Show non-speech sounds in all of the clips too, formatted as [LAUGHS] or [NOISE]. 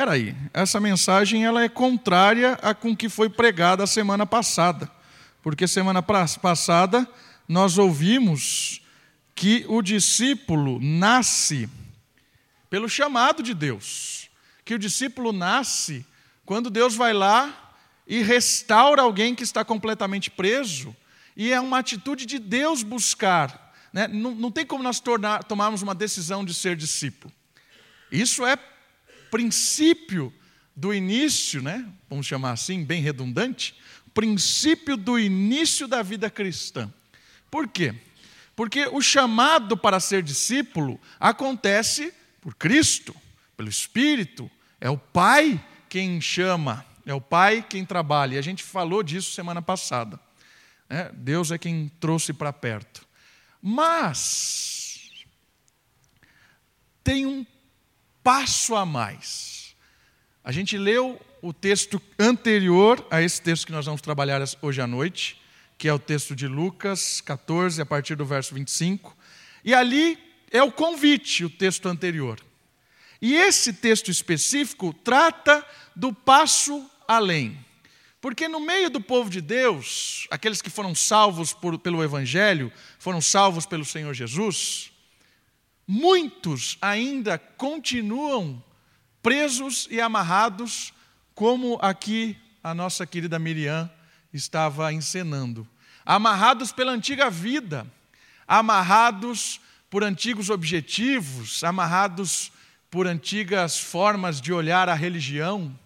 espera aí, essa mensagem ela é contrária a com que foi pregada a semana passada. Porque semana passada nós ouvimos que o discípulo nasce pelo chamado de Deus. Que o discípulo nasce quando Deus vai lá e restaura alguém que está completamente preso. E é uma atitude de Deus buscar. Né? Não, não tem como nós tornar, tomarmos uma decisão de ser discípulo. Isso é princípio do início, né? vamos chamar assim, bem redundante, princípio do início da vida cristã. Por quê? Porque o chamado para ser discípulo acontece por Cristo, pelo Espírito, é o Pai quem chama, é o Pai quem trabalha. E a gente falou disso semana passada. É, Deus é quem trouxe para perto. Mas tem um passo a mais. A gente leu o texto anterior a esse texto que nós vamos trabalhar hoje à noite, que é o texto de Lucas 14, a partir do verso 25. E ali é o convite, o texto anterior. E esse texto específico trata do passo além. Porque no meio do povo de Deus, aqueles que foram salvos por, pelo Evangelho, foram salvos pelo Senhor Jesus, muitos ainda continuam presos e amarrados como aqui a nossa querida Miriam estava encenando. Amarrados pela antiga vida, amarrados por antigos objetivos, amarrados por antigas formas de olhar a religião,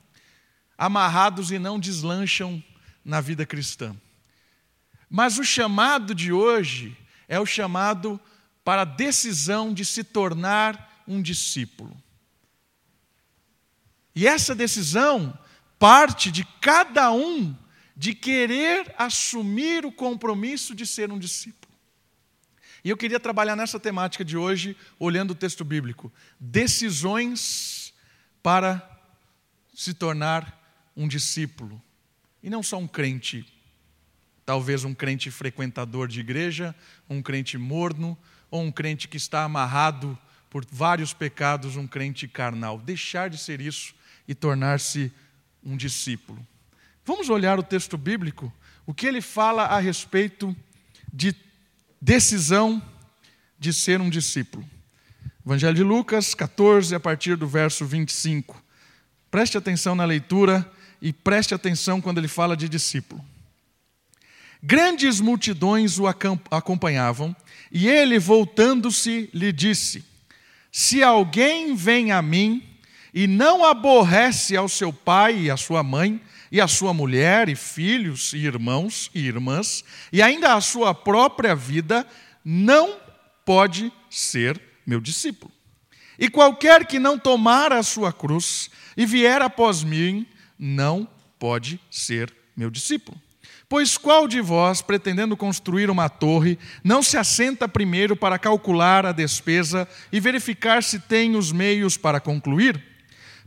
amarrados e não deslancham na vida cristã. Mas o chamado de hoje é o chamado para a decisão de se tornar um discípulo. E essa decisão parte de cada um de querer assumir o compromisso de ser um discípulo. E eu queria trabalhar nessa temática de hoje, olhando o texto bíblico: decisões para se tornar um discípulo. E não só um crente, talvez um crente frequentador de igreja, um crente morno, ou um crente que está amarrado por vários pecados, um crente carnal. Deixar de ser isso e tornar-se um discípulo. Vamos olhar o texto bíblico, o que ele fala a respeito de decisão de ser um discípulo. Evangelho de Lucas 14, a partir do verso 25. Preste atenção na leitura e preste atenção quando ele fala de discípulo. Grandes multidões o acompanhavam, e ele, voltando-se, lhe disse: Se alguém vem a mim e não aborrece ao seu pai e à sua mãe, e à sua mulher, e filhos, e irmãos e irmãs, e ainda a sua própria vida, não pode ser meu discípulo. E qualquer que não tomar a sua cruz e vier após mim, não pode ser meu discípulo. Pois qual de vós, pretendendo construir uma torre, não se assenta primeiro para calcular a despesa e verificar se tem os meios para concluir?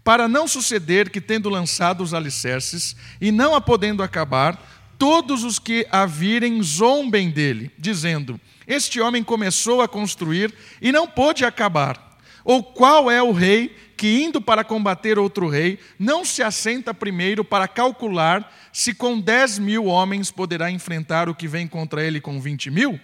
para não suceder que, tendo lançado os alicerces e não a podendo acabar, todos os que a virem zombem dele, dizendo: Este homem começou a construir e não pôde acabar. Ou qual é o rei que, indo para combater outro rei, não se assenta primeiro para calcular se com dez mil homens poderá enfrentar o que vem contra ele com vinte mil?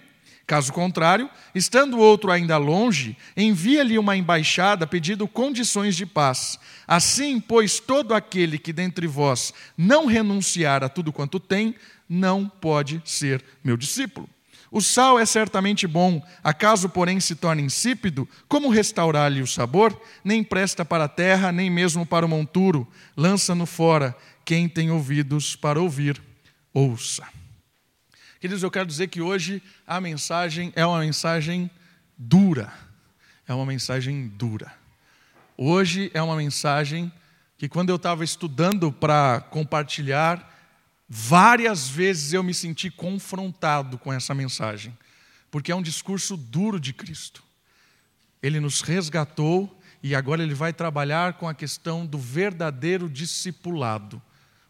Caso contrário, estando outro ainda longe, envia-lhe uma embaixada pedindo condições de paz. Assim, pois, todo aquele que dentre vós não renunciar a tudo quanto tem, não pode ser meu discípulo. O sal é certamente bom, acaso, porém, se torne insípido, como restaurar-lhe o sabor? Nem presta para a terra, nem mesmo para o monturo. Lança-no fora. Quem tem ouvidos para ouvir, ouça. Queridos, eu quero dizer que hoje a mensagem é uma mensagem dura. É uma mensagem dura. Hoje é uma mensagem que, quando eu estava estudando para compartilhar, várias vezes eu me senti confrontado com essa mensagem, porque é um discurso duro de Cristo. Ele nos resgatou e agora ele vai trabalhar com a questão do verdadeiro discipulado,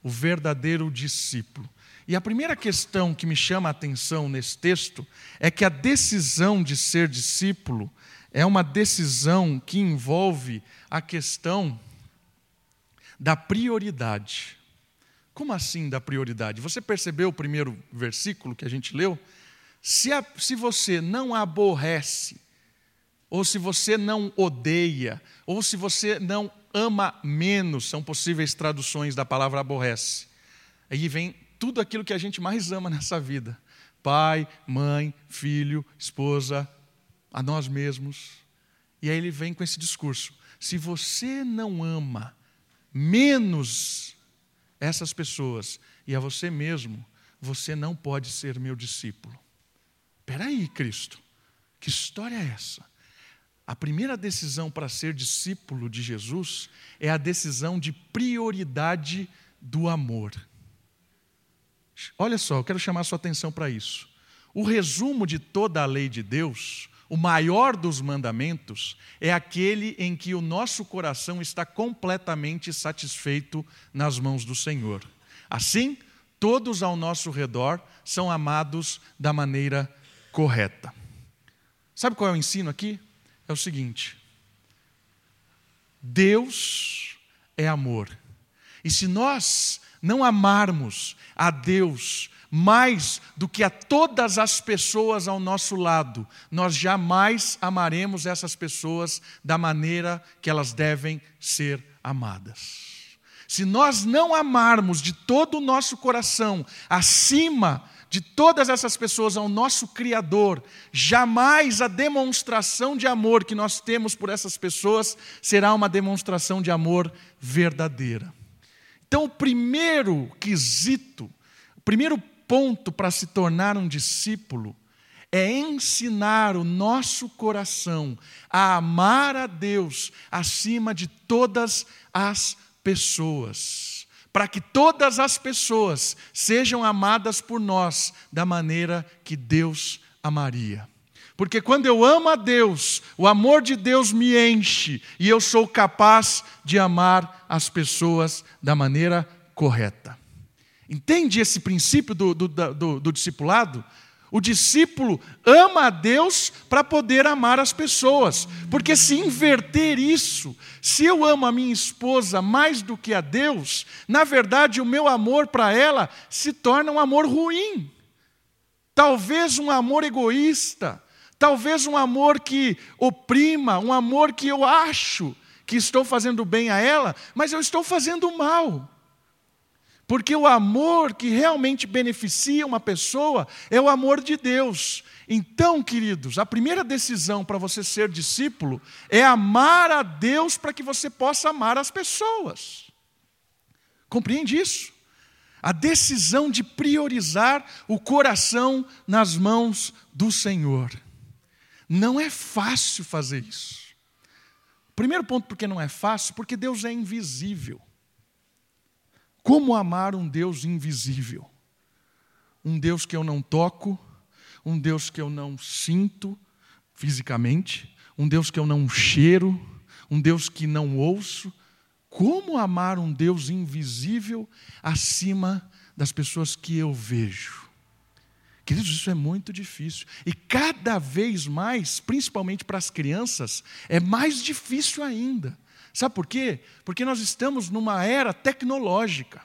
o verdadeiro discípulo. E a primeira questão que me chama a atenção nesse texto é que a decisão de ser discípulo é uma decisão que envolve a questão da prioridade. Como assim da prioridade? Você percebeu o primeiro versículo que a gente leu? Se, a, se você não aborrece, ou se você não odeia, ou se você não ama menos, são possíveis traduções da palavra aborrece. Aí vem tudo aquilo que a gente mais ama nessa vida: pai, mãe, filho, esposa, a nós mesmos. E aí ele vem com esse discurso: se você não ama menos essas pessoas e a você mesmo, você não pode ser meu discípulo. Espera aí, Cristo, que história é essa? A primeira decisão para ser discípulo de Jesus é a decisão de prioridade do amor. Olha só, eu quero chamar a sua atenção para isso. O resumo de toda a lei de Deus, o maior dos mandamentos, é aquele em que o nosso coração está completamente satisfeito nas mãos do Senhor. Assim, todos ao nosso redor são amados da maneira correta. Sabe qual é o ensino aqui? É o seguinte: Deus é amor. E se nós não amarmos a Deus mais do que a todas as pessoas ao nosso lado, nós jamais amaremos essas pessoas da maneira que elas devem ser amadas. Se nós não amarmos de todo o nosso coração, acima de todas essas pessoas ao nosso Criador, jamais a demonstração de amor que nós temos por essas pessoas será uma demonstração de amor verdadeira. Então, o primeiro quesito, o primeiro ponto para se tornar um discípulo é ensinar o nosso coração a amar a Deus acima de todas as pessoas, para que todas as pessoas sejam amadas por nós da maneira que Deus amaria. Porque quando eu amo a Deus, o amor de Deus me enche e eu sou capaz de amar as pessoas da maneira correta. Entende esse princípio do, do, do, do discipulado? O discípulo ama a Deus para poder amar as pessoas, porque se inverter isso, se eu amo a minha esposa mais do que a Deus, na verdade o meu amor para ela se torna um amor ruim, talvez um amor egoísta, talvez um amor que oprima, um amor que eu acho que estou fazendo bem a ela, mas eu estou fazendo mal. Porque o amor que realmente beneficia uma pessoa é o amor de Deus. Então, queridos, a primeira decisão para você ser discípulo é amar a Deus para que você possa amar as pessoas. Compreende isso? A decisão de priorizar o coração nas mãos do Senhor. Não é fácil fazer isso. Primeiro ponto, porque não é fácil, porque Deus é invisível. Como amar um Deus invisível? Um Deus que eu não toco, um Deus que eu não sinto fisicamente, um Deus que eu não cheiro, um Deus que não ouço. Como amar um Deus invisível acima das pessoas que eu vejo? Queridos, isso é muito difícil. E cada vez mais, principalmente para as crianças, é mais difícil ainda. Sabe por quê? Porque nós estamos numa era tecnológica.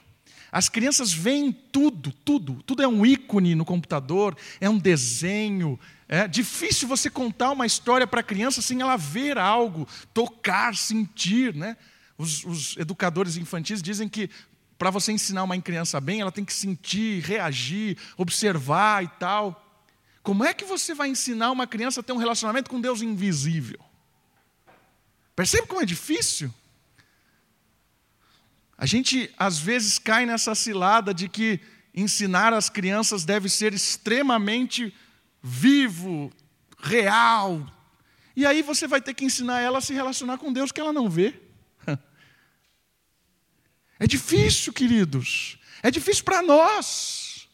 As crianças veem tudo, tudo, tudo é um ícone no computador, é um desenho. É difícil você contar uma história para a criança sem ela ver algo, tocar, sentir. Né? Os, os educadores infantis dizem que para você ensinar uma criança bem, ela tem que sentir, reagir, observar e tal. Como é que você vai ensinar uma criança a ter um relacionamento com Deus invisível? Percebe como é difícil? A gente às vezes cai nessa cilada de que ensinar as crianças deve ser extremamente vivo, real. E aí você vai ter que ensinar ela a se relacionar com Deus que ela não vê. [LAUGHS] É difícil, queridos. É difícil para nós.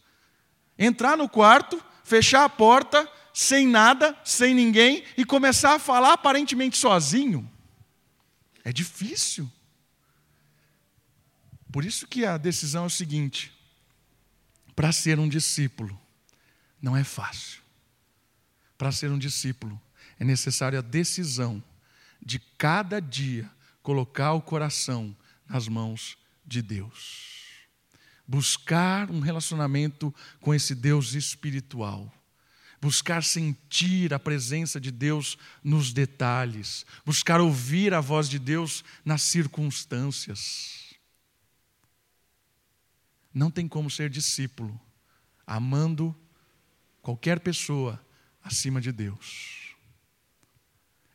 Entrar no quarto, fechar a porta, sem nada, sem ninguém, e começar a falar aparentemente sozinho. É difícil. Por isso que a decisão é o seguinte: para ser um discípulo, não é fácil. Para ser um discípulo, é necessária a decisão de cada dia colocar o coração nas mãos de Deus. Buscar um relacionamento com esse Deus espiritual. Buscar sentir a presença de Deus nos detalhes. Buscar ouvir a voz de Deus nas circunstâncias. Não tem como ser discípulo amando qualquer pessoa acima de Deus.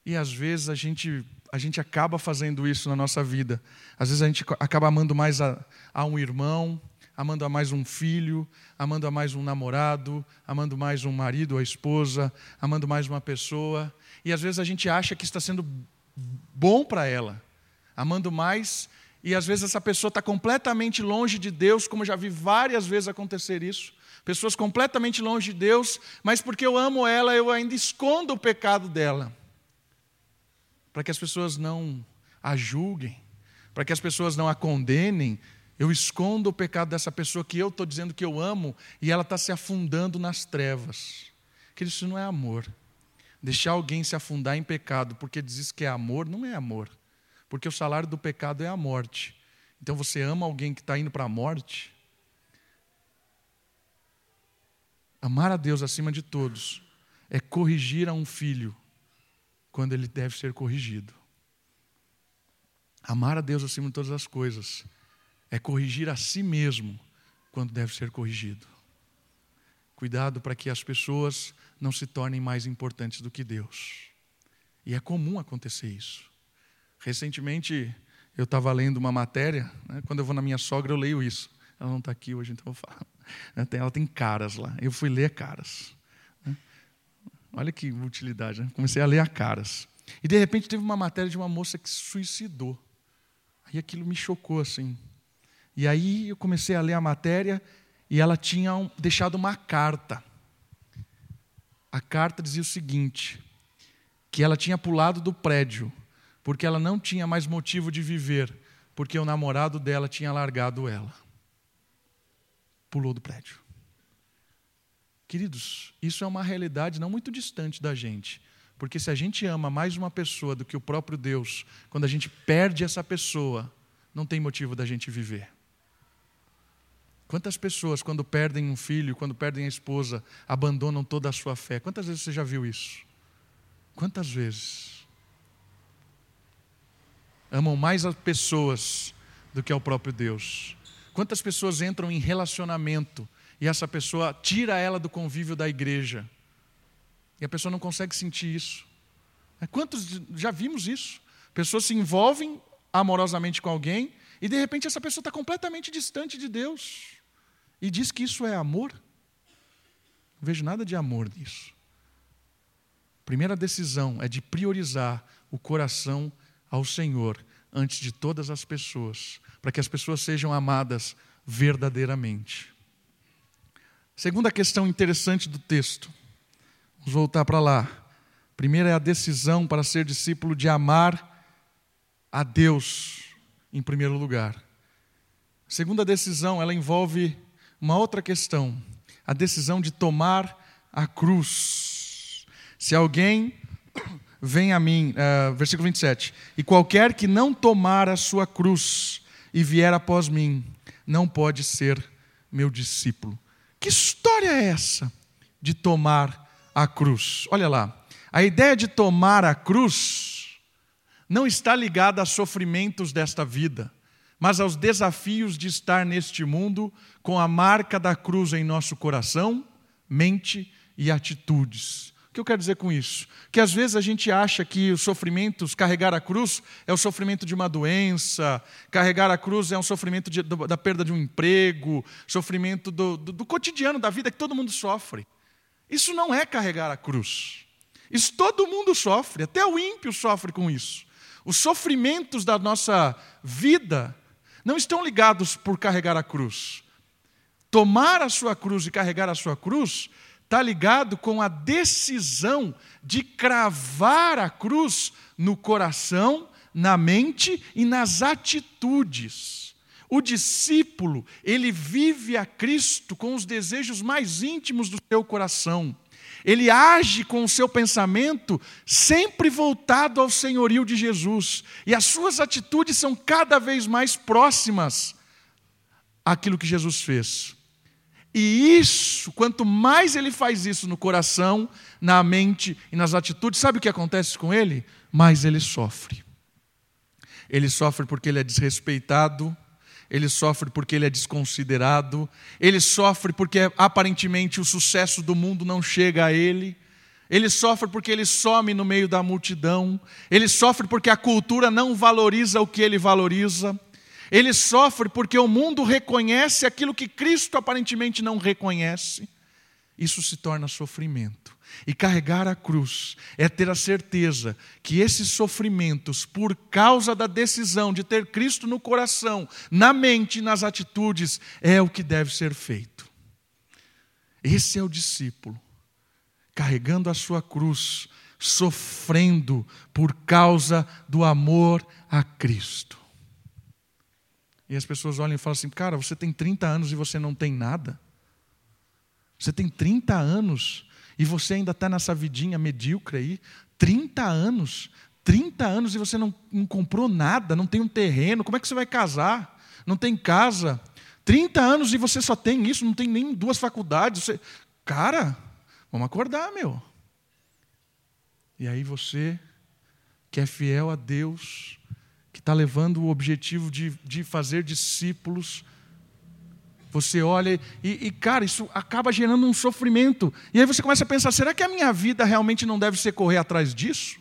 E às vezes a gente, a gente acaba fazendo isso na nossa vida. Às vezes a gente acaba amando mais a, a um irmão, amando a mais um filho, amando a mais um namorado, amando mais um marido ou a esposa, amando mais uma pessoa. E às vezes a gente acha que está sendo bom para ela, amando mais, e às vezes essa pessoa está completamente longe de Deus, como já vi várias vezes acontecer isso. Pessoas completamente longe de Deus, mas porque eu amo ela, eu ainda escondo o pecado dela. Para que as pessoas não a julguem, para que as pessoas não a condenem, eu escondo o pecado dessa pessoa que eu estou dizendo que eu amo e ela está se afundando nas trevas. Que isso não é amor. Deixar alguém se afundar em pecado porque diz que é amor, não é amor. Porque o salário do pecado é a morte. Então você ama alguém que está indo para a morte? Amar a Deus acima de todos é corrigir a um filho quando ele deve ser corrigido. Amar a Deus acima de todas as coisas é corrigir a si mesmo quando deve ser corrigido. Cuidado para que as pessoas não se tornem mais importantes do que Deus. E é comum acontecer isso. Recentemente eu estava lendo uma matéria, né, quando eu vou na minha sogra eu leio isso. Ela não está aqui hoje, então eu falo. [LAUGHS] Ela tem caras lá. Eu fui ler caras. Né. Olha que utilidade, né? Comecei a ler a caras. E de repente teve uma matéria de uma moça que se suicidou. Aí aquilo me chocou assim. E aí eu comecei a ler a matéria e ela tinha deixado uma carta. A carta dizia o seguinte: que ela tinha pulado do prédio porque ela não tinha mais motivo de viver, porque o namorado dela tinha largado ela. Pulou do prédio. Queridos, isso é uma realidade não muito distante da gente. Porque se a gente ama mais uma pessoa do que o próprio Deus, quando a gente perde essa pessoa, não tem motivo da gente viver. Quantas pessoas, quando perdem um filho, quando perdem a esposa, abandonam toda a sua fé? Quantas vezes você já viu isso? Quantas vezes? Amam mais as pessoas do que ao próprio Deus. Quantas pessoas entram em relacionamento e essa pessoa tira ela do convívio da igreja? E a pessoa não consegue sentir isso. É, quantos já vimos isso? Pessoas se envolvem amorosamente com alguém e de repente essa pessoa está completamente distante de Deus e diz que isso é amor. Não vejo nada de amor nisso. Primeira decisão é de priorizar o coração ao Senhor antes de todas as pessoas, para que as pessoas sejam amadas verdadeiramente. Segunda questão interessante do texto. Vamos voltar para lá. Primeira é a decisão para ser discípulo de amar a Deus em primeiro lugar. Segunda decisão, ela envolve uma outra questão, a decisão de tomar a cruz. Se alguém [COUGHS] vem a mim, uh, versículo 27, e qualquer que não tomar a sua cruz e vier após mim, não pode ser meu discípulo. Que história é essa de tomar a cruz? Olha lá, a ideia de tomar a cruz não está ligada a sofrimentos desta vida mas aos desafios de estar neste mundo com a marca da cruz em nosso coração, mente e atitudes. O que eu quero dizer com isso? Que às vezes a gente acha que os sofrimentos, carregar a cruz, é o sofrimento de uma doença, carregar a cruz é um sofrimento de, da perda de um emprego, sofrimento do, do, do cotidiano da vida que todo mundo sofre. Isso não é carregar a cruz. Isso todo mundo sofre, até o ímpio sofre com isso. Os sofrimentos da nossa vida não estão ligados por carregar a cruz. Tomar a sua cruz e carregar a sua cruz está ligado com a decisão de cravar a cruz no coração, na mente e nas atitudes. O discípulo, ele vive a Cristo com os desejos mais íntimos do seu coração. Ele age com o seu pensamento sempre voltado ao senhorio de Jesus, e as suas atitudes são cada vez mais próximas àquilo que Jesus fez. E isso, quanto mais ele faz isso no coração, na mente e nas atitudes, sabe o que acontece com ele? Mais ele sofre. Ele sofre porque ele é desrespeitado, ele sofre porque ele é desconsiderado, ele sofre porque aparentemente o sucesso do mundo não chega a ele, ele sofre porque ele some no meio da multidão, ele sofre porque a cultura não valoriza o que ele valoriza, ele sofre porque o mundo reconhece aquilo que Cristo aparentemente não reconhece. Isso se torna sofrimento. E carregar a cruz é ter a certeza que esses sofrimentos, por causa da decisão de ter Cristo no coração, na mente e nas atitudes, é o que deve ser feito. Esse é o discípulo, carregando a sua cruz, sofrendo por causa do amor a Cristo. E as pessoas olham e falam assim: cara, você tem 30 anos e você não tem nada. Você tem 30 anos e você ainda está nessa vidinha medíocre aí, 30 anos, 30 anos e você não, não comprou nada, não tem um terreno, como é que você vai casar? Não tem casa. 30 anos e você só tem isso, não tem nem duas faculdades. Você... Cara, vamos acordar, meu. E aí você, que é fiel a Deus, que está levando o objetivo de, de fazer discípulos, você olha e, e, cara, isso acaba gerando um sofrimento. E aí você começa a pensar: será que a minha vida realmente não deve ser correr atrás disso?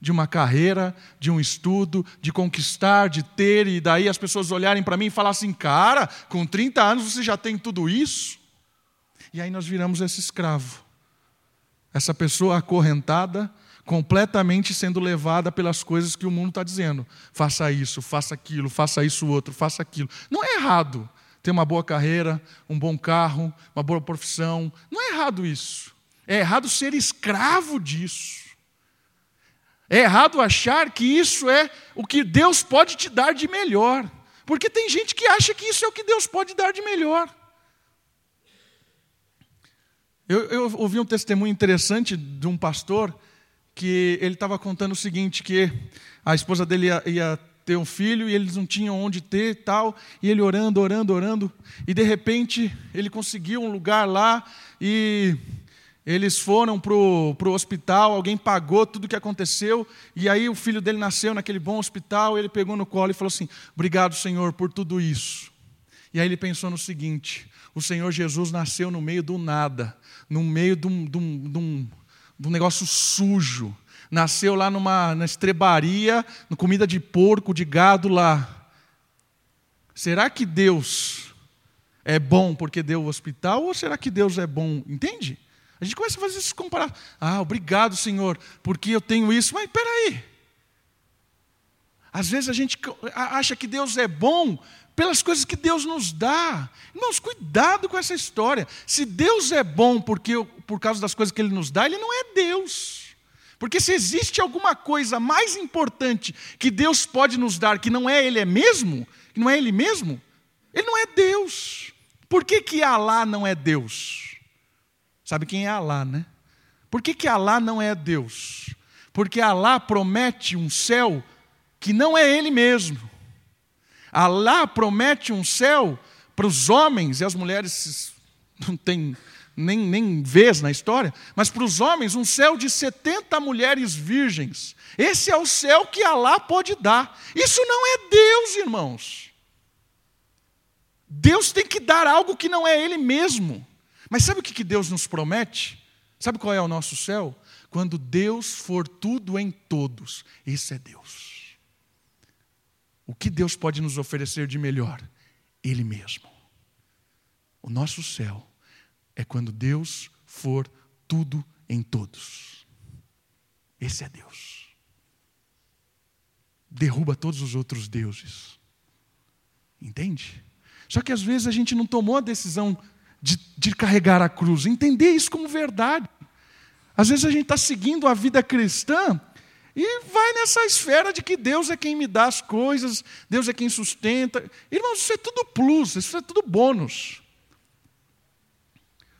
De uma carreira, de um estudo, de conquistar, de ter, e daí as pessoas olharem para mim e falar assim: cara, com 30 anos você já tem tudo isso? E aí nós viramos esse escravo, essa pessoa acorrentada, completamente sendo levada pelas coisas que o mundo está dizendo. Faça isso, faça aquilo, faça isso outro, faça aquilo. Não é errado ter uma boa carreira, um bom carro, uma boa profissão. Não é errado isso. É errado ser escravo disso. É errado achar que isso é o que Deus pode te dar de melhor. Porque tem gente que acha que isso é o que Deus pode dar de melhor. Eu, eu ouvi um testemunho interessante de um pastor que ele estava contando o seguinte, que a esposa dele ia, ia ter um filho e eles não tinham onde ter tal, e ele orando, orando, orando, e de repente ele conseguiu um lugar lá e eles foram para o hospital, alguém pagou tudo o que aconteceu, e aí o filho dele nasceu naquele bom hospital, ele pegou no colo e falou assim: Obrigado, Senhor, por tudo isso. E aí ele pensou no seguinte: o Senhor Jesus nasceu no meio do nada, no meio de um, de um, de um, de um negócio sujo, nasceu lá numa na estrebaria, no comida de porco, de gado lá. Será que Deus é bom porque deu o hospital ou será que Deus é bom? Entende? A gente começa a fazer esses comparados. Ah, obrigado, Senhor, porque eu tenho isso. Mas peraí. Às vezes a gente acha que Deus é bom pelas coisas que Deus nos dá. Irmãos, cuidado com essa história. Se Deus é bom porque, por causa das coisas que Ele nos dá, Ele não é Deus. Porque se existe alguma coisa mais importante que Deus pode nos dar, que não é Ele é mesmo, que não é Ele mesmo, Ele não é Deus. Por que, que Alá não é Deus? Sabe quem é Alá, né? Por que, que Alá não é Deus? Porque Alá promete um céu que não é Ele mesmo. Alá promete um céu para os homens e as mulheres não têm nem, nem vez na história, mas para os homens, um céu de 70 mulheres virgens. Esse é o céu que Alá pode dar. Isso não é Deus, irmãos. Deus tem que dar algo que não é Ele mesmo. Mas sabe o que Deus nos promete? Sabe qual é o nosso céu? Quando Deus for tudo em todos. Esse é Deus. O que Deus pode nos oferecer de melhor? Ele mesmo. O nosso céu é quando Deus for tudo em todos. Esse é Deus. Derruba todos os outros deuses. Entende? Só que às vezes a gente não tomou a decisão de, de carregar a cruz, entender isso como verdade. Às vezes a gente está seguindo a vida cristã e vai nessa esfera de que Deus é quem me dá as coisas, Deus é quem sustenta. Irmãos, isso é tudo plus, isso é tudo bônus.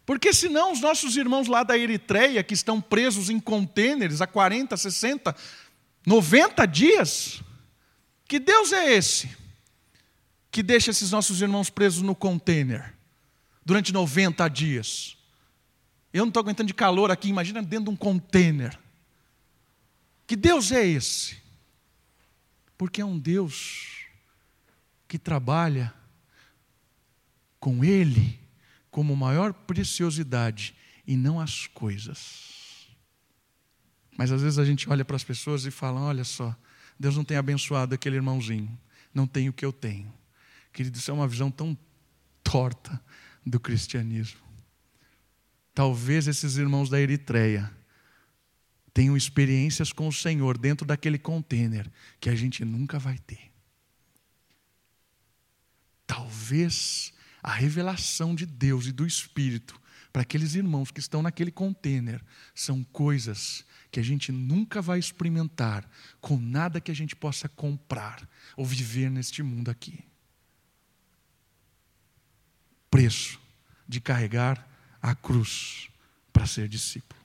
Porque senão os nossos irmãos lá da Eritreia, que estão presos em contêineres há 40, 60, 90 dias, que Deus é esse que deixa esses nossos irmãos presos no contêiner durante 90 dias? Eu não estou aguentando de calor aqui, imagina dentro de um contêiner. Que Deus é esse? Porque é um Deus que trabalha com Ele como maior preciosidade e não as coisas. Mas às vezes a gente olha para as pessoas e fala: olha só, Deus não tem abençoado aquele irmãozinho, não tem o que eu tenho. Querido, isso é uma visão tão torta do cristianismo. Talvez esses irmãos da Eritreia tenham experiências com o Senhor dentro daquele contêiner que a gente nunca vai ter. Talvez a revelação de Deus e do Espírito para aqueles irmãos que estão naquele contêiner são coisas que a gente nunca vai experimentar com nada que a gente possa comprar ou viver neste mundo aqui. Preço de carregar a cruz para ser discípulo.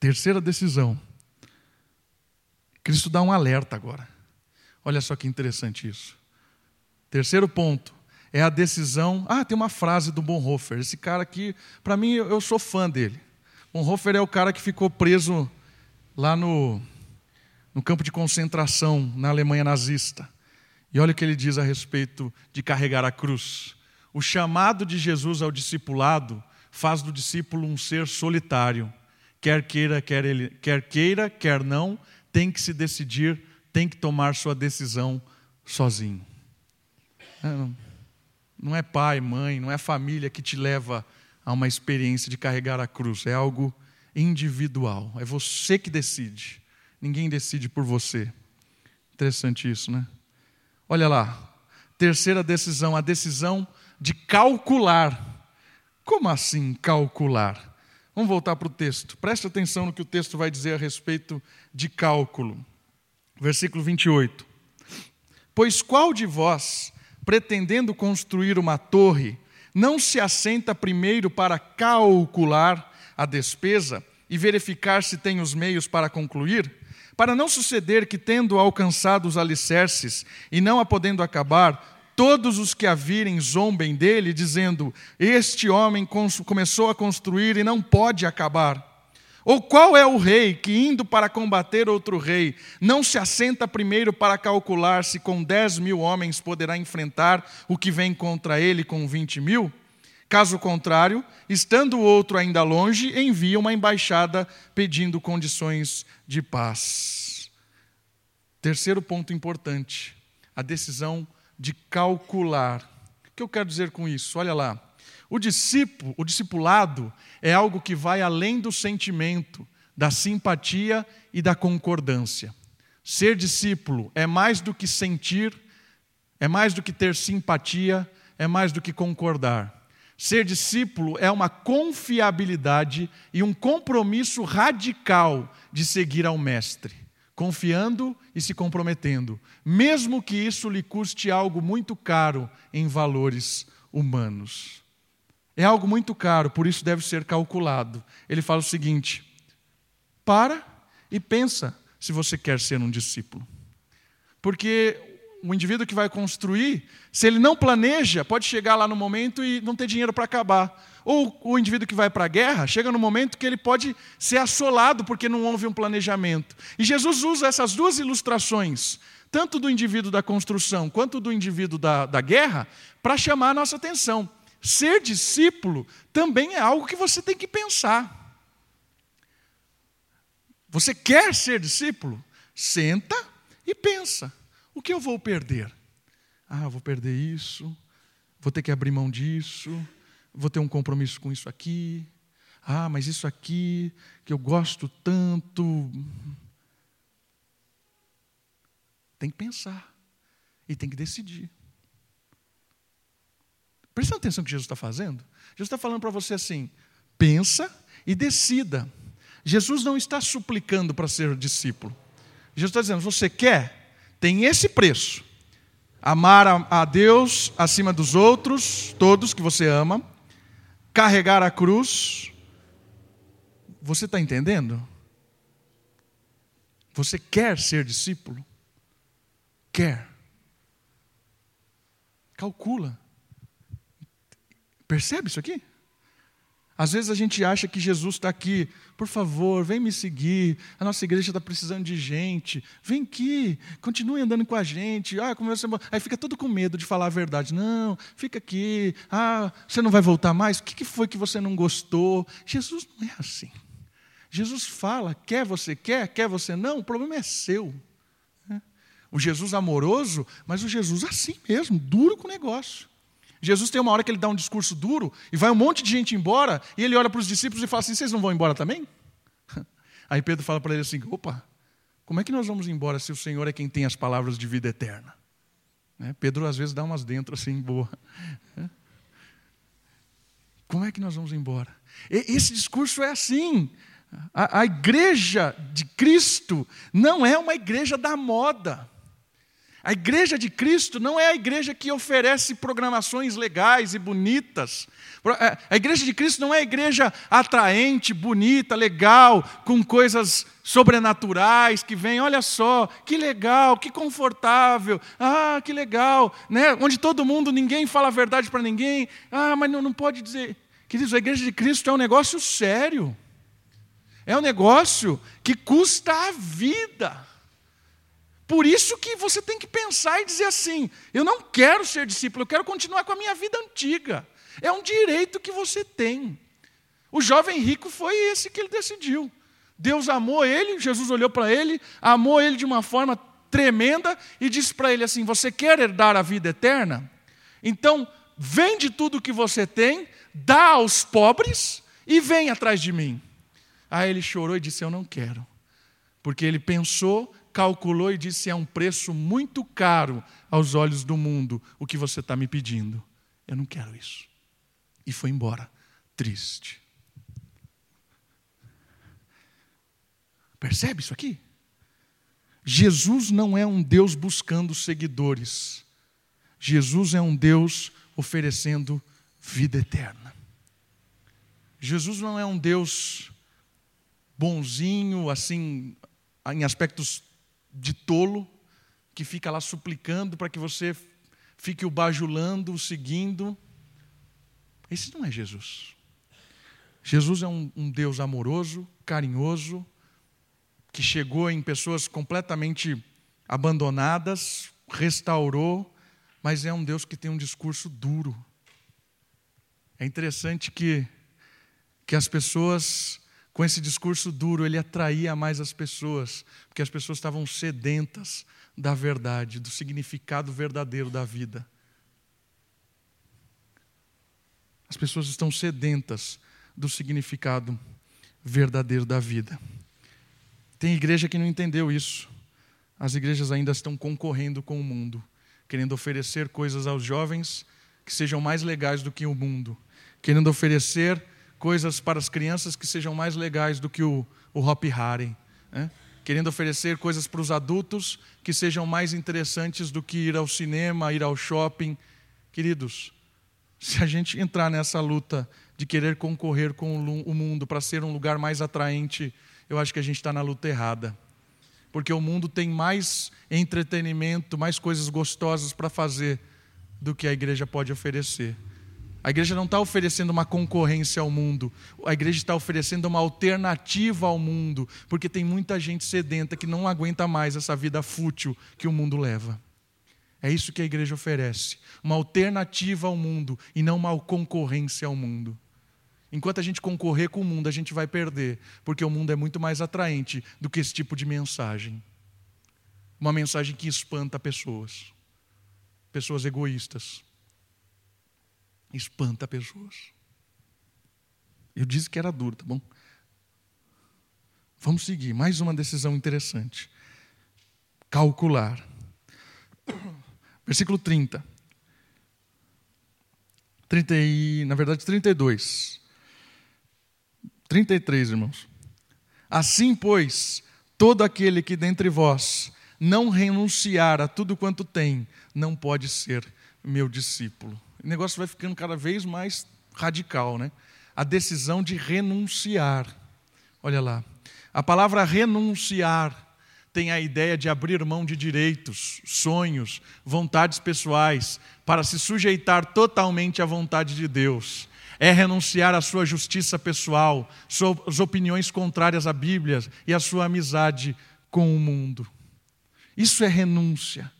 Terceira decisão. Cristo dá um alerta agora. Olha só que interessante isso. Terceiro ponto é a decisão. Ah, tem uma frase do Bonhoeffer. Esse cara aqui, para mim, eu sou fã dele. Bonhoeffer é o cara que ficou preso lá no, no campo de concentração na Alemanha nazista. E olha o que ele diz a respeito de carregar a cruz. O chamado de Jesus ao discipulado faz do discípulo um ser solitário. Quer queira, quer, ele, quer queira, quer não, tem que se decidir, tem que tomar sua decisão sozinho. É, não é pai, mãe, não é família que te leva a uma experiência de carregar a cruz. É algo individual. É você que decide. Ninguém decide por você. Interessante isso, né? Olha lá. Terceira decisão, a decisão de calcular. Como assim calcular? Vamos voltar para o texto. Preste atenção no que o texto vai dizer a respeito de cálculo. Versículo 28. Pois qual de vós, pretendendo construir uma torre, não se assenta primeiro para calcular a despesa e verificar se tem os meios para concluir? Para não suceder que, tendo alcançado os alicerces e não a podendo acabar, todos os que a virem zombem dele, dizendo: Este homem começou a construir e não pode acabar. Ou qual é o rei que, indo para combater outro rei, não se assenta primeiro para calcular se com dez mil homens poderá enfrentar o que vem contra ele com vinte mil? Caso contrário, estando o outro ainda longe, envia uma embaixada pedindo condições de paz. Terceiro ponto importante: a decisão de calcular. O que eu quero dizer com isso? Olha lá. O discípulo, o discipulado é algo que vai além do sentimento, da simpatia e da concordância. Ser discípulo é mais do que sentir, é mais do que ter simpatia, é mais do que concordar. Ser discípulo é uma confiabilidade e um compromisso radical de seguir ao Mestre, confiando e se comprometendo, mesmo que isso lhe custe algo muito caro em valores humanos. É algo muito caro, por isso deve ser calculado. Ele fala o seguinte: para e pensa se você quer ser um discípulo. Porque o indivíduo que vai construir, se ele não planeja, pode chegar lá no momento e não ter dinheiro para acabar. Ou o indivíduo que vai para a guerra, chega no momento que ele pode ser assolado porque não houve um planejamento. E Jesus usa essas duas ilustrações, tanto do indivíduo da construção quanto do indivíduo da, da guerra, para chamar a nossa atenção. Ser discípulo também é algo que você tem que pensar. Você quer ser discípulo? Senta e pensa: o que eu vou perder? Ah, vou perder isso, vou ter que abrir mão disso, vou ter um compromisso com isso aqui. Ah, mas isso aqui que eu gosto tanto. Tem que pensar e tem que decidir. Presta atenção no que Jesus está fazendo. Jesus está falando para você assim: pensa e decida. Jesus não está suplicando para ser discípulo. Jesus está dizendo: você quer? Tem esse preço. Amar a, a Deus acima dos outros, todos que você ama. Carregar a cruz. Você está entendendo? Você quer ser discípulo? Quer. Calcula. Percebe isso aqui? Às vezes a gente acha que Jesus está aqui, por favor, vem me seguir, a nossa igreja está precisando de gente, vem aqui, continue andando com a gente, ah, como você... aí fica todo com medo de falar a verdade. Não, fica aqui, ah, você não vai voltar mais? O que foi que você não gostou? Jesus não é assim. Jesus fala, quer você quer, quer você não, o problema é seu. Né? O Jesus amoroso, mas o Jesus assim mesmo, duro com o negócio. Jesus tem uma hora que ele dá um discurso duro e vai um monte de gente embora, e ele olha para os discípulos e fala assim: vocês não vão embora também? [LAUGHS] Aí Pedro fala para ele assim: opa, como é que nós vamos embora se o Senhor é quem tem as palavras de vida eterna? Né? Pedro às vezes dá umas dentro assim, boa. Como é que nós vamos embora? Esse discurso é assim. A, a igreja de Cristo não é uma igreja da moda. A igreja de Cristo não é a igreja que oferece programações legais e bonitas. É, a igreja de Cristo não é a igreja atraente, bonita, legal, com coisas sobrenaturais que vem, olha só, que legal, que confortável, ah, que legal, né? onde todo mundo, ninguém fala a verdade para ninguém, ah, mas não, não pode dizer. Queridos, a igreja de Cristo é um negócio sério, é um negócio que custa a vida. Por isso que você tem que pensar e dizer assim: eu não quero ser discípulo, eu quero continuar com a minha vida antiga. É um direito que você tem. O jovem rico foi esse que ele decidiu. Deus amou ele, Jesus olhou para ele, amou ele de uma forma tremenda e disse para ele assim: Você quer herdar a vida eterna? Então, vende tudo o que você tem, dá aos pobres e vem atrás de mim. Aí ele chorou e disse: Eu não quero. Porque ele pensou calculou e disse: é um preço muito caro aos olhos do mundo o que você está me pedindo. Eu não quero isso. E foi embora, triste. Percebe isso aqui? Jesus não é um Deus buscando seguidores. Jesus é um Deus oferecendo vida eterna. Jesus não é um Deus bonzinho, assim, em aspectos de tolo que fica lá suplicando para que você fique o bajulando, o seguindo. Esse não é Jesus. Jesus é um, um, Deus amoroso, carinhoso, que chegou em pessoas completamente abandonadas, restaurou, mas é um Deus que tem um discurso duro. É interessante que, que as pessoas com esse discurso duro, ele atraía mais as pessoas, porque as pessoas estavam sedentas da verdade, do significado verdadeiro da vida. As pessoas estão sedentas do significado verdadeiro da vida. Tem igreja que não entendeu isso. As igrejas ainda estão concorrendo com o mundo, querendo oferecer coisas aos jovens que sejam mais legais do que o mundo, querendo oferecer coisas para as crianças que sejam mais legais do que o, o Hop Harry, né? querendo oferecer coisas para os adultos que sejam mais interessantes do que ir ao cinema, ir ao shopping. Queridos, se a gente entrar nessa luta de querer concorrer com o mundo para ser um lugar mais atraente, eu acho que a gente está na luta errada. Porque o mundo tem mais entretenimento, mais coisas gostosas para fazer do que a igreja pode oferecer. A igreja não está oferecendo uma concorrência ao mundo, a igreja está oferecendo uma alternativa ao mundo, porque tem muita gente sedenta que não aguenta mais essa vida fútil que o mundo leva. É isso que a igreja oferece: uma alternativa ao mundo e não uma concorrência ao mundo. Enquanto a gente concorrer com o mundo, a gente vai perder, porque o mundo é muito mais atraente do que esse tipo de mensagem. Uma mensagem que espanta pessoas, pessoas egoístas espanta pessoas. Eu disse que era duro, tá bom? Vamos seguir. Mais uma decisão interessante. Calcular. Versículo 30. 30 e, na verdade, 32. 33, irmãos. Assim, pois, todo aquele que dentre vós não renunciar a tudo quanto tem, não pode ser meu discípulo. O negócio vai ficando cada vez mais radical, né? A decisão de renunciar. Olha lá. A palavra renunciar tem a ideia de abrir mão de direitos, sonhos, vontades pessoais, para se sujeitar totalmente à vontade de Deus. É renunciar à sua justiça pessoal, suas opiniões contrárias à Bíblia e à sua amizade com o mundo. Isso é renúncia.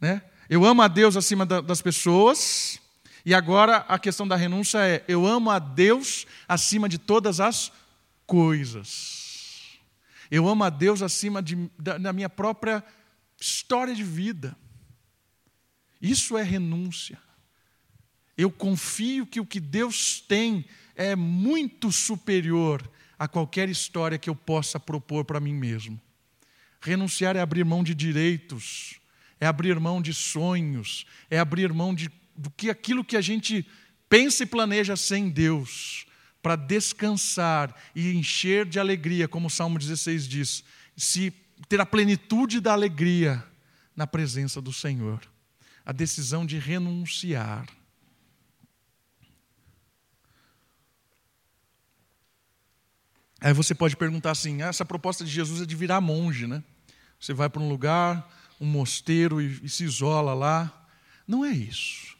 Né? Eu amo a Deus acima das pessoas, e agora a questão da renúncia é: eu amo a Deus acima de todas as coisas. Eu amo a Deus acima de, da, da minha própria história de vida. Isso é renúncia. Eu confio que o que Deus tem é muito superior a qualquer história que eu possa propor para mim mesmo. Renunciar é abrir mão de direitos, é abrir mão de sonhos, é abrir mão de do que aquilo que a gente pensa e planeja sem Deus, para descansar e encher de alegria, como o Salmo 16 diz, se ter a plenitude da alegria na presença do Senhor. A decisão de renunciar. Aí você pode perguntar assim: ah, essa proposta de Jesus é de virar monge, né? Você vai para um lugar, um mosteiro e, e se isola lá. Não é isso.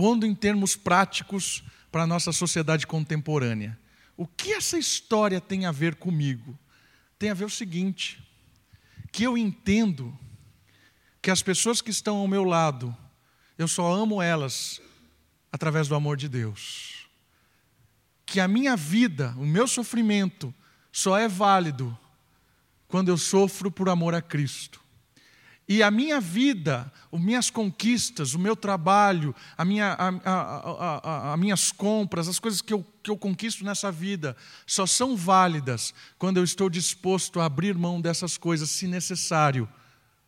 Pondo em termos práticos, para a nossa sociedade contemporânea. O que essa história tem a ver comigo? Tem a ver o seguinte: que eu entendo que as pessoas que estão ao meu lado, eu só amo elas através do amor de Deus. Que a minha vida, o meu sofrimento, só é válido quando eu sofro por amor a Cristo. E a minha vida, as minhas conquistas, o meu trabalho, a minha, a, a, minhas compras, as coisas que eu, que eu conquisto nessa vida, só são válidas quando eu estou disposto a abrir mão dessas coisas, se necessário,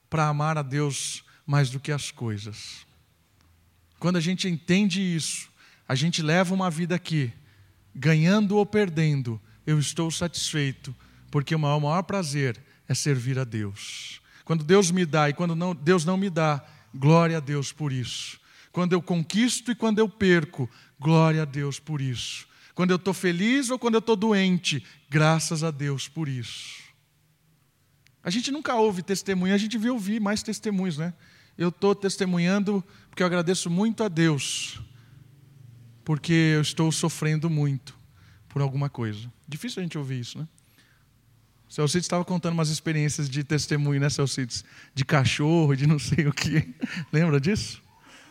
para amar a Deus mais do que as coisas. Quando a gente entende isso, a gente leva uma vida aqui, ganhando ou perdendo, eu estou satisfeito, porque o maior, o maior prazer é servir a Deus. Quando Deus me dá e quando não, Deus não me dá, glória a Deus por isso. Quando eu conquisto e quando eu perco, glória a Deus por isso. Quando eu estou feliz ou quando eu estou doente, graças a Deus por isso. A gente nunca ouve testemunho, a gente vê ouvir mais testemunhos, né? Eu estou testemunhando porque eu agradeço muito a Deus, porque eu estou sofrendo muito por alguma coisa. Difícil a gente ouvir isso, né? Celcides estava contando umas experiências de testemunho, né, Celcides? De cachorro, de não sei o quê. [LAUGHS] Lembra disso?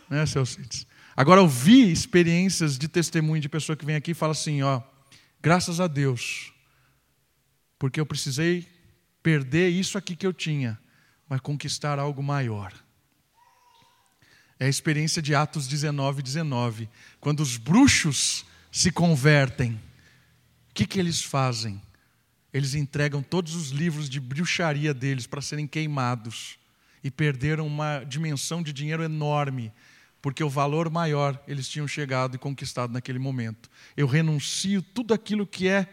Né, Celcides? Agora, eu vi experiências de testemunho de pessoa que vem aqui e fala assim: ó, graças a Deus, porque eu precisei perder isso aqui que eu tinha, mas conquistar algo maior. É a experiência de Atos 19, 19. Quando os bruxos se convertem, o que, que eles fazem? Eles entregam todos os livros de bruxaria deles para serem queimados e perderam uma dimensão de dinheiro enorme, porque o valor maior eles tinham chegado e conquistado naquele momento. Eu renuncio tudo aquilo que é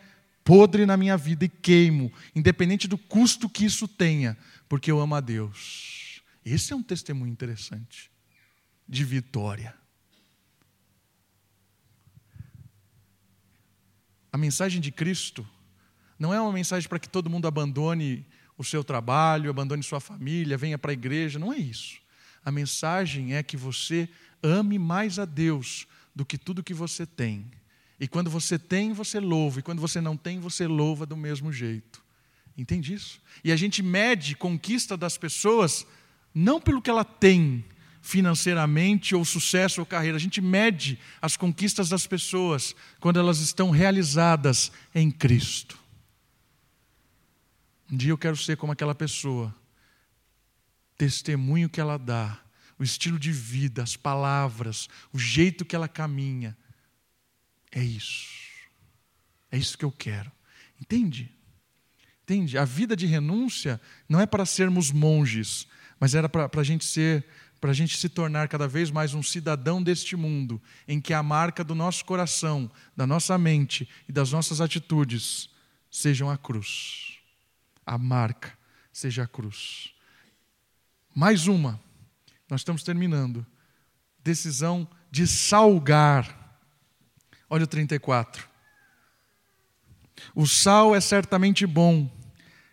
podre na minha vida e queimo, independente do custo que isso tenha, porque eu amo a Deus. Esse é um testemunho interessante de vitória. A mensagem de Cristo não é uma mensagem para que todo mundo abandone o seu trabalho, abandone sua família, venha para a igreja. Não é isso. A mensagem é que você ame mais a Deus do que tudo que você tem. E quando você tem, você louva. E quando você não tem, você louva do mesmo jeito. Entende isso? E a gente mede conquista das pessoas não pelo que ela tem financeiramente, ou sucesso ou carreira. A gente mede as conquistas das pessoas quando elas estão realizadas em Cristo. Um dia eu quero ser como aquela pessoa. Testemunho que ela dá, o estilo de vida, as palavras, o jeito que ela caminha. É isso. É isso que eu quero. Entende? Entende? A vida de renúncia não é para sermos monges, mas era para a gente ser, para a gente se tornar cada vez mais um cidadão deste mundo, em que a marca do nosso coração, da nossa mente e das nossas atitudes sejam a cruz a marca seja a cruz. Mais uma. Nós estamos terminando. Decisão de salgar. Olha o 34. O sal é certamente bom.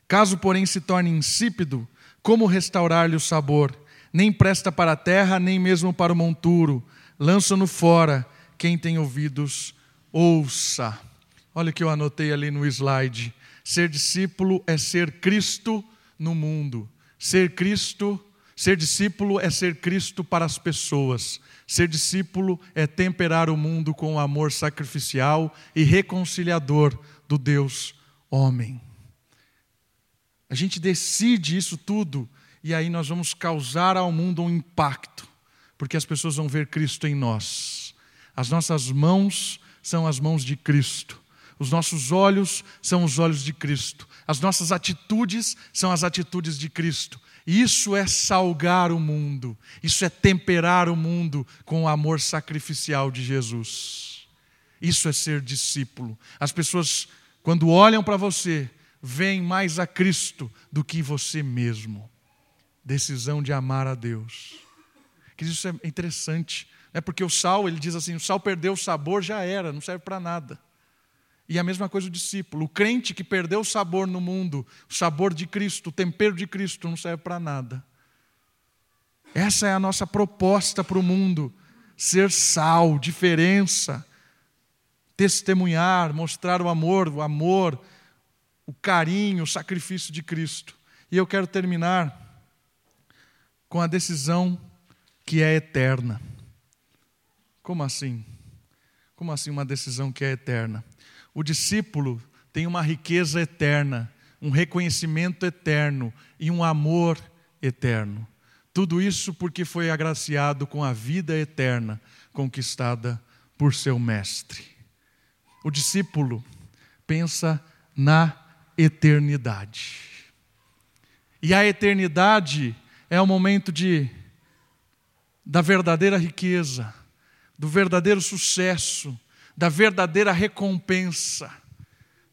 Caso, porém, se torne insípido, como restaurar-lhe o sabor? Nem presta para a terra, nem mesmo para o monturo. Lança-no fora. Quem tem ouvidos, ouça. Olha o que eu anotei ali no slide. Ser discípulo é ser Cristo no mundo. Ser Cristo, ser discípulo é ser Cristo para as pessoas. Ser discípulo é temperar o mundo com o amor sacrificial e reconciliador do Deus homem. A gente decide isso tudo e aí nós vamos causar ao mundo um impacto, porque as pessoas vão ver Cristo em nós. As nossas mãos são as mãos de Cristo. Os nossos olhos são os olhos de Cristo. As nossas atitudes são as atitudes de Cristo. Isso é salgar o mundo. Isso é temperar o mundo com o amor sacrificial de Jesus. Isso é ser discípulo. As pessoas, quando olham para você, veem mais a Cristo do que você mesmo. Decisão de amar a Deus. Que isso é interessante. É porque o sal, ele diz assim: o sal perdeu o sabor, já era, não serve para nada. E a mesma coisa o discípulo. O crente que perdeu o sabor no mundo, o sabor de Cristo, o tempero de Cristo, não serve para nada. Essa é a nossa proposta para o mundo: ser sal, diferença, testemunhar, mostrar o amor, o amor, o carinho, o sacrifício de Cristo. E eu quero terminar com a decisão que é eterna. Como assim? Como assim uma decisão que é eterna? O discípulo tem uma riqueza eterna, um reconhecimento eterno e um amor eterno. Tudo isso porque foi agraciado com a vida eterna conquistada por seu mestre. O discípulo pensa na eternidade. E a eternidade é o momento de da verdadeira riqueza, do verdadeiro sucesso, da verdadeira recompensa.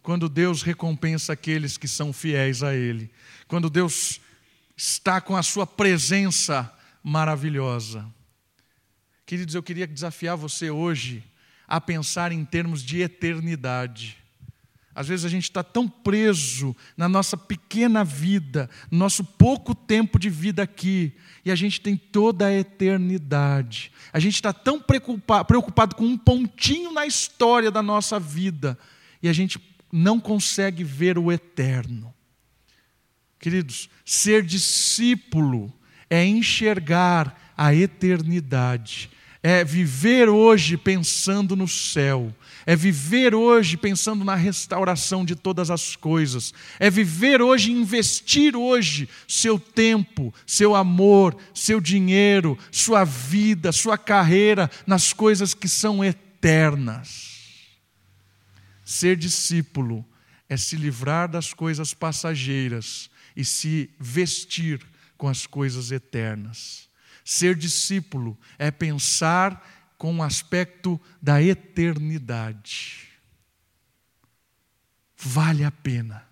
Quando Deus recompensa aqueles que são fiéis a Ele. Quando Deus está com a sua presença maravilhosa. Queridos, eu queria desafiar você hoje a pensar em termos de eternidade. Às vezes a gente está tão preso na nossa pequena vida, no nosso pouco tempo de vida aqui, e a gente tem toda a eternidade. A gente está tão preocupado com um pontinho na história da nossa vida, e a gente não consegue ver o eterno. Queridos, ser discípulo é enxergar a eternidade é viver hoje pensando no céu, é viver hoje pensando na restauração de todas as coisas, é viver hoje, investir hoje seu tempo, seu amor, seu dinheiro, sua vida, sua carreira nas coisas que são eternas. Ser discípulo é se livrar das coisas passageiras e se vestir com as coisas eternas. Ser discípulo é pensar com o aspecto da eternidade. Vale a pena.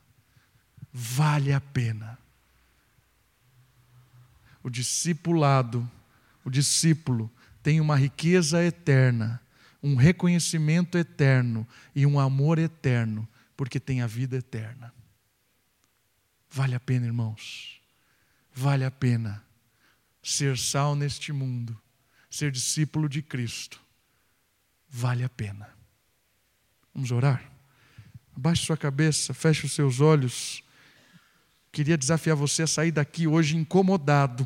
Vale a pena. O discipulado, o discípulo, tem uma riqueza eterna, um reconhecimento eterno e um amor eterno, porque tem a vida eterna. Vale a pena, irmãos. Vale a pena ser sal neste mundo, ser discípulo de Cristo, vale a pena. Vamos orar? Abaixe sua cabeça, feche os seus olhos. Queria desafiar você a sair daqui hoje incomodado